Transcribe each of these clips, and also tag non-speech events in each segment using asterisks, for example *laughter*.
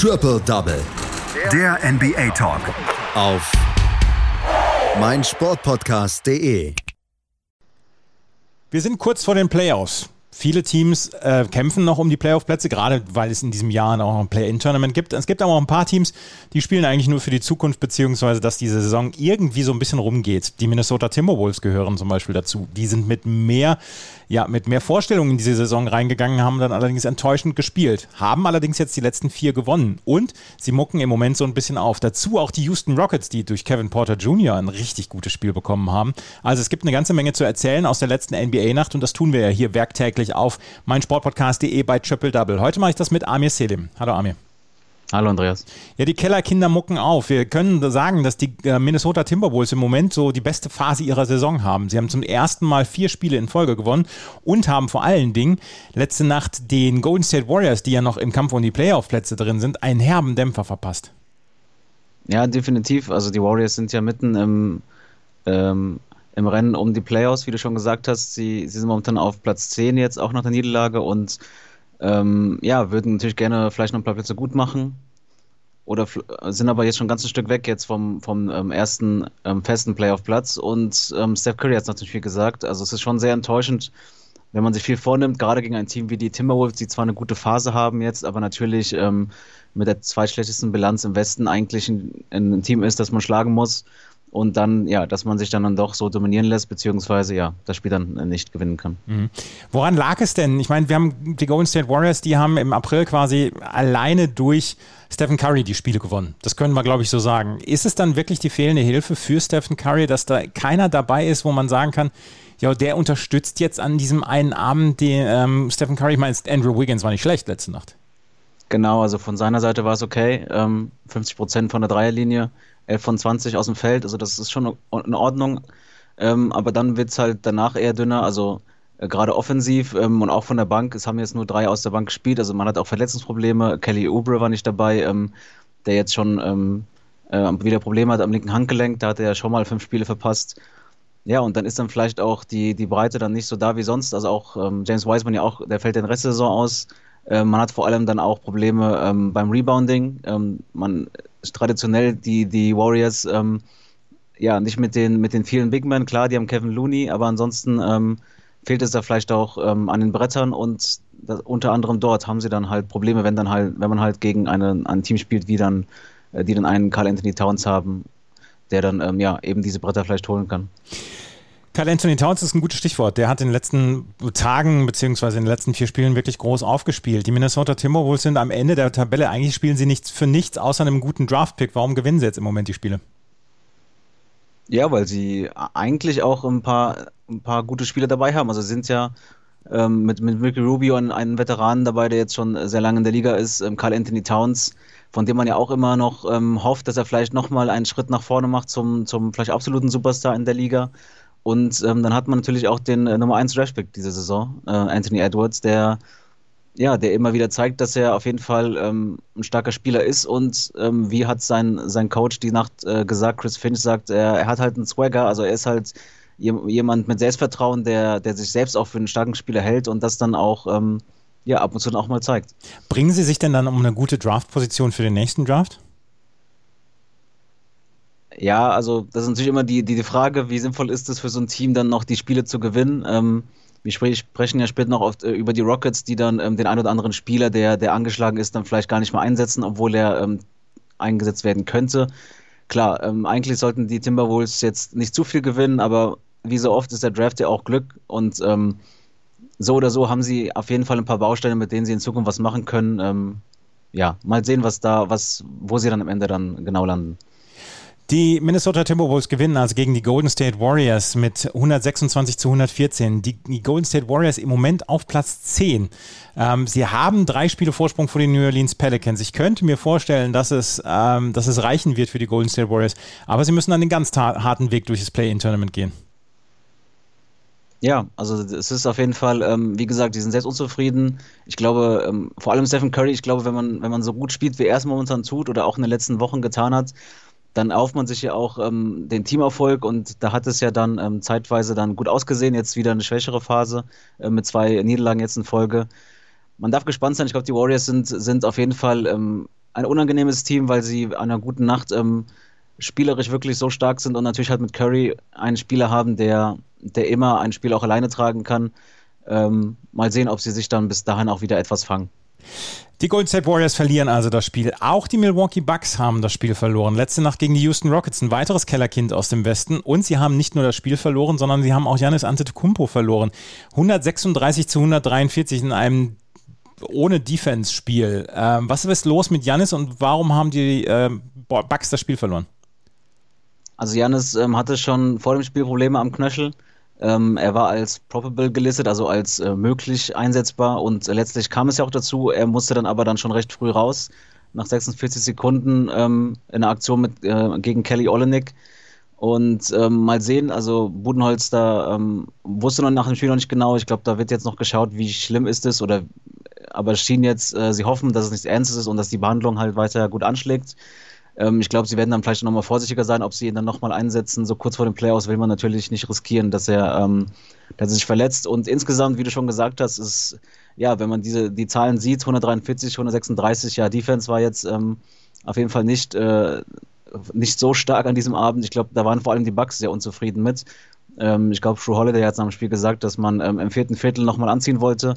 Triple Double. Der NBA Talk. Auf meinsportpodcast.de. Wir sind kurz vor den Playoffs. Viele Teams äh, kämpfen noch um die Playoff-Plätze, gerade weil es in diesem Jahr auch noch ein Play-In-Tournament gibt. Es gibt aber auch ein paar Teams, die spielen eigentlich nur für die Zukunft, beziehungsweise dass diese Saison irgendwie so ein bisschen rumgeht. Die Minnesota Timberwolves gehören zum Beispiel dazu. Die sind mit mehr ja, mit mehr Vorstellungen in diese Saison reingegangen, haben dann allerdings enttäuschend gespielt, haben allerdings jetzt die letzten vier gewonnen und sie mucken im Moment so ein bisschen auf. Dazu auch die Houston Rockets, die durch Kevin Porter Jr. ein richtig gutes Spiel bekommen haben. Also es gibt eine ganze Menge zu erzählen aus der letzten NBA-Nacht und das tun wir ja hier werktäglich auf meinsportpodcast.de bei Triple Double. Heute mache ich das mit Amir Selim. Hallo Amir. Hallo Andreas. Ja, die Kellerkinder mucken auf. Wir können sagen, dass die äh, Minnesota Timberwolves im Moment so die beste Phase ihrer Saison haben. Sie haben zum ersten Mal vier Spiele in Folge gewonnen und haben vor allen Dingen letzte Nacht den Golden State Warriors, die ja noch im Kampf um die Playoff-Plätze drin sind, einen herben Dämpfer verpasst. Ja, definitiv. Also die Warriors sind ja mitten im, ähm, im Rennen um die Playoffs, wie du schon gesagt hast. Sie, sie sind momentan auf Platz 10 jetzt, auch nach der Niederlage und ähm, ja, würden natürlich gerne vielleicht noch ein paar Plätze gut machen. Oder sind aber jetzt schon ein ganzes Stück weg jetzt vom, vom ähm, ersten ähm, festen Playoff-Platz. Und ähm, Steph Curry hat es natürlich viel gesagt. Also es ist schon sehr enttäuschend, wenn man sich viel vornimmt, gerade gegen ein Team wie die Timberwolves, die zwar eine gute Phase haben jetzt, aber natürlich ähm, mit der zweitschlechtesten Bilanz im Westen eigentlich ein, ein Team ist, das man schlagen muss und dann, ja, dass man sich dann, dann doch so dominieren lässt, beziehungsweise ja, das Spiel dann nicht gewinnen kann. Mhm. Woran lag es denn? Ich meine, wir haben die Golden State Warriors, die haben im April quasi alleine durch Stephen Curry die Spiele gewonnen. Das können wir, glaube ich, so sagen. Ist es dann wirklich die fehlende Hilfe für Stephen Curry, dass da keiner dabei ist, wo man sagen kann, ja, der unterstützt jetzt an diesem einen Abend den ähm, Stephen Curry. Ich meine, Andrew Wiggins war nicht schlecht letzte Nacht. Genau, also von seiner Seite war es okay. Ähm, 50 Prozent von der Dreierlinie. 11 von 20 aus dem Feld, also das ist schon in Ordnung. Ähm, aber dann wird es halt danach eher dünner, also äh, gerade offensiv ähm, und auch von der Bank. Es haben jetzt nur drei aus der Bank gespielt, also man hat auch Verletzungsprobleme. Kelly Oubre war nicht dabei, ähm, der jetzt schon ähm, äh, wieder Probleme hat am linken Handgelenk, da hat er ja schon mal fünf Spiele verpasst. Ja, und dann ist dann vielleicht auch die, die Breite dann nicht so da wie sonst. Also auch ähm, James Wiseman ja auch, der fällt den Rest der Saison aus. Ähm, man hat vor allem dann auch Probleme ähm, beim Rebounding. Man traditionell die, die Warriors ähm, ja nicht mit den, mit den vielen Big Men, klar, die haben Kevin Looney, aber ansonsten ähm, fehlt es da vielleicht auch ähm, an den Brettern und das, unter anderem dort haben sie dann halt Probleme, wenn dann halt, wenn man halt gegen eine, ein Team spielt, wie dann, äh, die dann einen Carl Anthony Towns haben, der dann ähm, ja eben diese Bretter vielleicht holen kann. Karl Anthony Towns ist ein gutes Stichwort. Der hat in den letzten Tagen beziehungsweise in den letzten vier Spielen wirklich groß aufgespielt. Die Minnesota Timberwolves sind am Ende der Tabelle. Eigentlich spielen sie nichts für nichts außer einem guten Draftpick. Warum gewinnen sie jetzt im Moment die Spiele? Ja, weil sie eigentlich auch ein paar, ein paar gute Spieler dabei haben. Also sind ja ähm, mit, mit Ricky Rubio einen, einen Veteranen dabei, der jetzt schon sehr lange in der Liga ist, ähm, Carl Anthony Towns, von dem man ja auch immer noch ähm, hofft, dass er vielleicht nochmal einen Schritt nach vorne macht zum, zum vielleicht absoluten Superstar in der Liga. Und ähm, dann hat man natürlich auch den äh, Nummer 1 Draftpick diese Saison, äh, Anthony Edwards, der ja, der immer wieder zeigt, dass er auf jeden Fall ähm, ein starker Spieler ist und ähm, wie hat sein, sein Coach die Nacht äh, gesagt, Chris Finch sagt, er, er, hat halt einen Swagger, also er ist halt jemand mit Selbstvertrauen, der, der sich selbst auch für einen starken Spieler hält und das dann auch ähm, ja, ab und zu auch mal zeigt. Bringen Sie sich denn dann um eine gute Draftposition für den nächsten Draft? Ja, also das ist natürlich immer die, die, die Frage, wie sinnvoll ist es für so ein Team dann noch die Spiele zu gewinnen. Ähm, wir sprechen ja später noch oft äh, über die Rockets, die dann ähm, den ein oder anderen Spieler, der, der angeschlagen ist, dann vielleicht gar nicht mehr einsetzen, obwohl er ähm, eingesetzt werden könnte. Klar, ähm, eigentlich sollten die Timberwolves jetzt nicht zu viel gewinnen, aber wie so oft ist der Draft ja auch Glück und ähm, so oder so haben sie auf jeden Fall ein paar Bausteine, mit denen sie in Zukunft was machen können. Ähm, ja, mal sehen, was da, was, wo sie dann am Ende dann genau landen. Die Minnesota Timberwolves gewinnen also gegen die Golden State Warriors mit 126 zu 114. Die, die Golden State Warriors im Moment auf Platz 10. Ähm, sie haben drei Spiele Vorsprung vor den New Orleans Pelicans. Ich könnte mir vorstellen, dass es, ähm, dass es reichen wird für die Golden State Warriors. Aber sie müssen dann den ganz harten Weg durch das Play-In-Tournament gehen. Ja, also es ist auf jeden Fall, ähm, wie gesagt, die sind selbst unzufrieden. Ich glaube, ähm, vor allem Stephen Curry, ich glaube, wenn man, wenn man so gut spielt, wie er es momentan tut oder auch in den letzten Wochen getan hat, dann auft man sich ja auch ähm, den Teamerfolg und da hat es ja dann ähm, zeitweise dann gut ausgesehen. Jetzt wieder eine schwächere Phase äh, mit zwei Niederlagen jetzt in Folge. Man darf gespannt sein. Ich glaube, die Warriors sind, sind auf jeden Fall ähm, ein unangenehmes Team, weil sie an einer guten Nacht ähm, spielerisch wirklich so stark sind und natürlich halt mit Curry einen Spieler haben, der, der immer ein Spiel auch alleine tragen kann. Ähm, mal sehen, ob sie sich dann bis dahin auch wieder etwas fangen. Die Golden State Warriors verlieren also das Spiel. Auch die Milwaukee Bucks haben das Spiel verloren. Letzte Nacht gegen die Houston Rockets, ein weiteres Kellerkind aus dem Westen. Und sie haben nicht nur das Spiel verloren, sondern sie haben auch Janis Antetokounmpo verloren. 136 zu 143 in einem ohne Defense-Spiel. Ähm, was ist los mit Janis und warum haben die äh, Bucks das Spiel verloren? Also Janis ähm, hatte schon vor dem Spiel Probleme am Knöchel. Ähm, er war als probable gelistet, also als äh, möglich einsetzbar und letztlich kam es ja auch dazu. Er musste dann aber dann schon recht früh raus, nach 46 Sekunden ähm, in einer Aktion mit, äh, gegen Kelly Olenek. Und ähm, mal sehen, also Budenholz da ähm, wusste noch nach dem Spiel noch nicht genau. Ich glaube, da wird jetzt noch geschaut, wie schlimm ist es oder aber es schien jetzt, äh, sie hoffen, dass es nichts Ernstes ist und dass die Behandlung halt weiter gut anschlägt. Ähm, ich glaube, sie werden dann vielleicht nochmal vorsichtiger sein, ob sie ihn dann nochmal einsetzen. So kurz vor den Playoffs will man natürlich nicht riskieren, dass er, ähm, dass er sich verletzt. Und insgesamt, wie du schon gesagt hast, ist, ja, wenn man diese, die Zahlen sieht, 143, 136, ja, Defense war jetzt ähm, auf jeden Fall nicht, äh, nicht so stark an diesem Abend. Ich glaube, da waren vor allem die Bucks sehr unzufrieden mit. Ähm, ich glaube, Drew Holiday hat nach dem Spiel gesagt, dass man ähm, im vierten Viertel nochmal anziehen wollte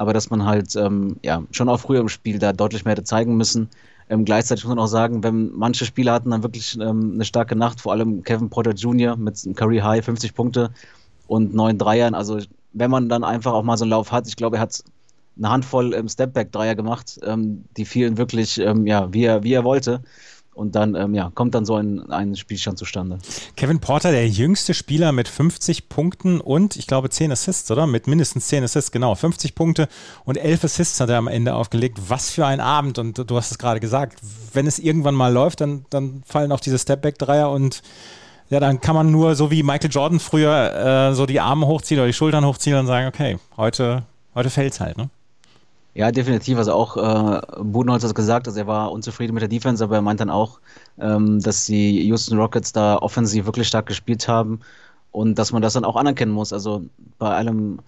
aber dass man halt ähm, ja schon auch früher im Spiel da deutlich mehr hätte zeigen müssen. Ähm, gleichzeitig muss man auch sagen, wenn manche Spieler hatten dann wirklich ähm, eine starke Nacht, vor allem Kevin Porter Jr. mit einem Curry High 50 Punkte und neun Dreiern. Also wenn man dann einfach auch mal so einen Lauf hat, ich glaube, er hat eine Handvoll ähm, Stepback-Dreier gemacht, ähm, die fielen wirklich ähm, ja, wie, er, wie er wollte. Und dann ähm, ja, kommt dann so ein, ein Spielstand zustande. Kevin Porter, der jüngste Spieler mit 50 Punkten und ich glaube 10 Assists, oder? Mit mindestens 10 Assists, genau. 50 Punkte und 11 Assists hat er am Ende aufgelegt. Was für ein Abend. Und du hast es gerade gesagt, wenn es irgendwann mal läuft, dann, dann fallen auch diese Stepback-Dreier und ja, dann kann man nur, so wie Michael Jordan früher, äh, so die Arme hochziehen oder die Schultern hochziehen und sagen, okay, heute, heute fällt es halt, ne? Ja, definitiv. Also auch äh, Budenholz hat gesagt, also er war unzufrieden mit der Defense, aber er meint dann auch, ähm, dass die Houston Rockets da offensiv wirklich stark gespielt haben und dass man das dann auch anerkennen muss. Also bei allem,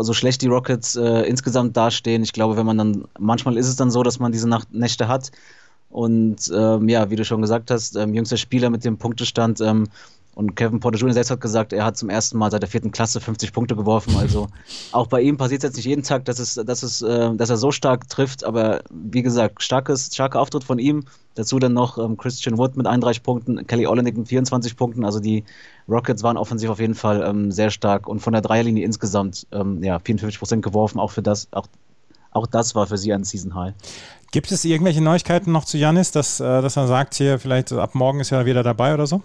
so schlecht die Rockets äh, insgesamt dastehen, ich glaube, wenn man dann, manchmal ist es dann so, dass man diese Nacht, Nächte hat. Und ähm, ja, wie du schon gesagt hast, ähm, jüngster Spieler mit dem Punktestand ähm, und Kevin Porter Jr. selbst hat gesagt, er hat zum ersten Mal seit der vierten Klasse 50 Punkte geworfen. Also *laughs* auch bei ihm passiert es jetzt nicht jeden Tag, dass, es, dass, es, äh, dass er so stark trifft. Aber wie gesagt, starkes, starker Auftritt von ihm. Dazu dann noch ähm, Christian Wood mit 31 Punkten, Kelly Olenek mit 24 Punkten. Also die Rockets waren offensiv auf jeden Fall ähm, sehr stark und von der Dreierlinie insgesamt ähm, ja, 54 Prozent geworfen. Auch für das, auch, auch das war für sie ein Season High. Gibt es irgendwelche Neuigkeiten noch zu Janis, dass, äh, dass er sagt, hier vielleicht ab morgen ist er wieder dabei oder so?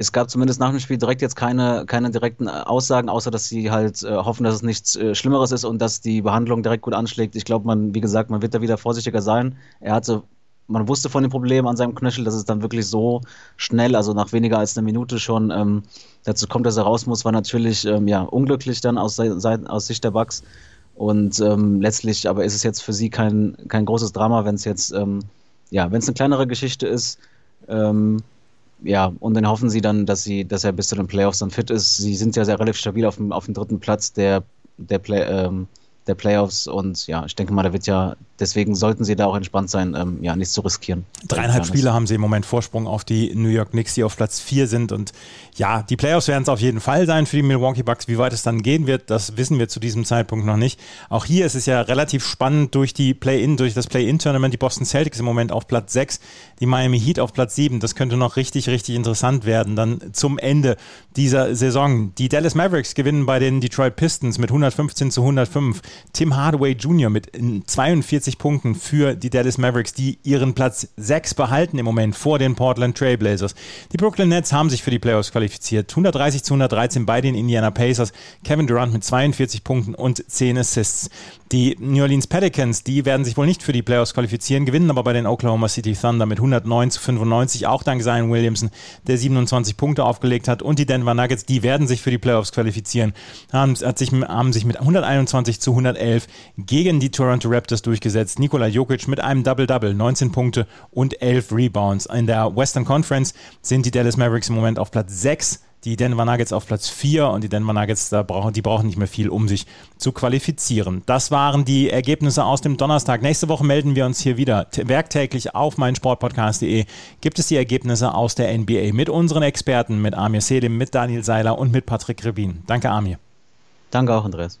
Es gab zumindest nach dem Spiel direkt jetzt keine, keine direkten äh, Aussagen, außer dass sie halt äh, hoffen, dass es nichts äh, Schlimmeres ist und dass die Behandlung direkt gut anschlägt. Ich glaube, man, wie gesagt, man wird da wieder vorsichtiger sein. Er hatte, man wusste von den Problemen an seinem Knöchel, dass es dann wirklich so schnell, also nach weniger als einer Minute schon ähm, dazu kommt, dass er raus muss, war natürlich ähm, ja, unglücklich dann aus, aus Sicht der Bugs. Und ähm, letztlich, aber ist es jetzt für sie kein, kein großes Drama, wenn es jetzt, ähm, ja, wenn es eine kleinere Geschichte ist. Ja, und dann hoffen sie dann, dass sie, dass er bis zu den Playoffs dann fit ist. Sie sind ja sehr relativ stabil auf dem, auf dem dritten Platz der, der, Play, ähm, der Playoffs und ja, ich denke mal, da wird ja deswegen sollten sie da auch entspannt sein, ähm, ja, nichts zu riskieren. Dreieinhalb Spiele haben sie im Moment Vorsprung auf die New York Knicks, die auf Platz 4 sind. Und ja, die Playoffs werden es auf jeden Fall sein für die Milwaukee Bucks. Wie weit es dann gehen wird, das wissen wir zu diesem Zeitpunkt noch nicht. Auch hier ist es ja relativ spannend durch die Play-In, durch das Play-In-Tournament. Die Boston Celtics im Moment auf Platz 6, die Miami Heat auf Platz 7. Das könnte noch richtig, richtig interessant werden. Dann zum Ende dieser Saison. Die Dallas Mavericks gewinnen bei den Detroit Pistons mit 115 zu 105. Tim Hardaway Jr. mit 42 30 Punkten für die Dallas Mavericks, die ihren Platz 6 behalten im Moment vor den Portland Trailblazers. Die Brooklyn Nets haben sich für die Playoffs qualifiziert. 130 zu 113 bei den Indiana Pacers. Kevin Durant mit 42 Punkten und 10 Assists. Die New Orleans Pelicans, die werden sich wohl nicht für die Playoffs qualifizieren, gewinnen aber bei den Oklahoma City Thunder mit 109 zu 95, auch dank Zion Williamson, der 27 Punkte aufgelegt hat. Und die Denver Nuggets, die werden sich für die Playoffs qualifizieren, haben, sich, haben sich mit 121 zu 111 gegen die Toronto Raptors durchgesetzt. Nikola Jokic mit einem Double-Double, 19 Punkte und 11 Rebounds. In der Western Conference sind die Dallas Mavericks im Moment auf Platz 6 die Denver Nuggets auf Platz 4 und die Denver Nuggets, da brauchen, die brauchen nicht mehr viel, um sich zu qualifizieren. Das waren die Ergebnisse aus dem Donnerstag. Nächste Woche melden wir uns hier wieder. Werktäglich auf meinsportpodcast.de gibt es die Ergebnisse aus der NBA mit unseren Experten, mit Amir Selim, mit Daniel Seiler und mit Patrick Rebin. Danke, Amir. Danke auch, Andreas.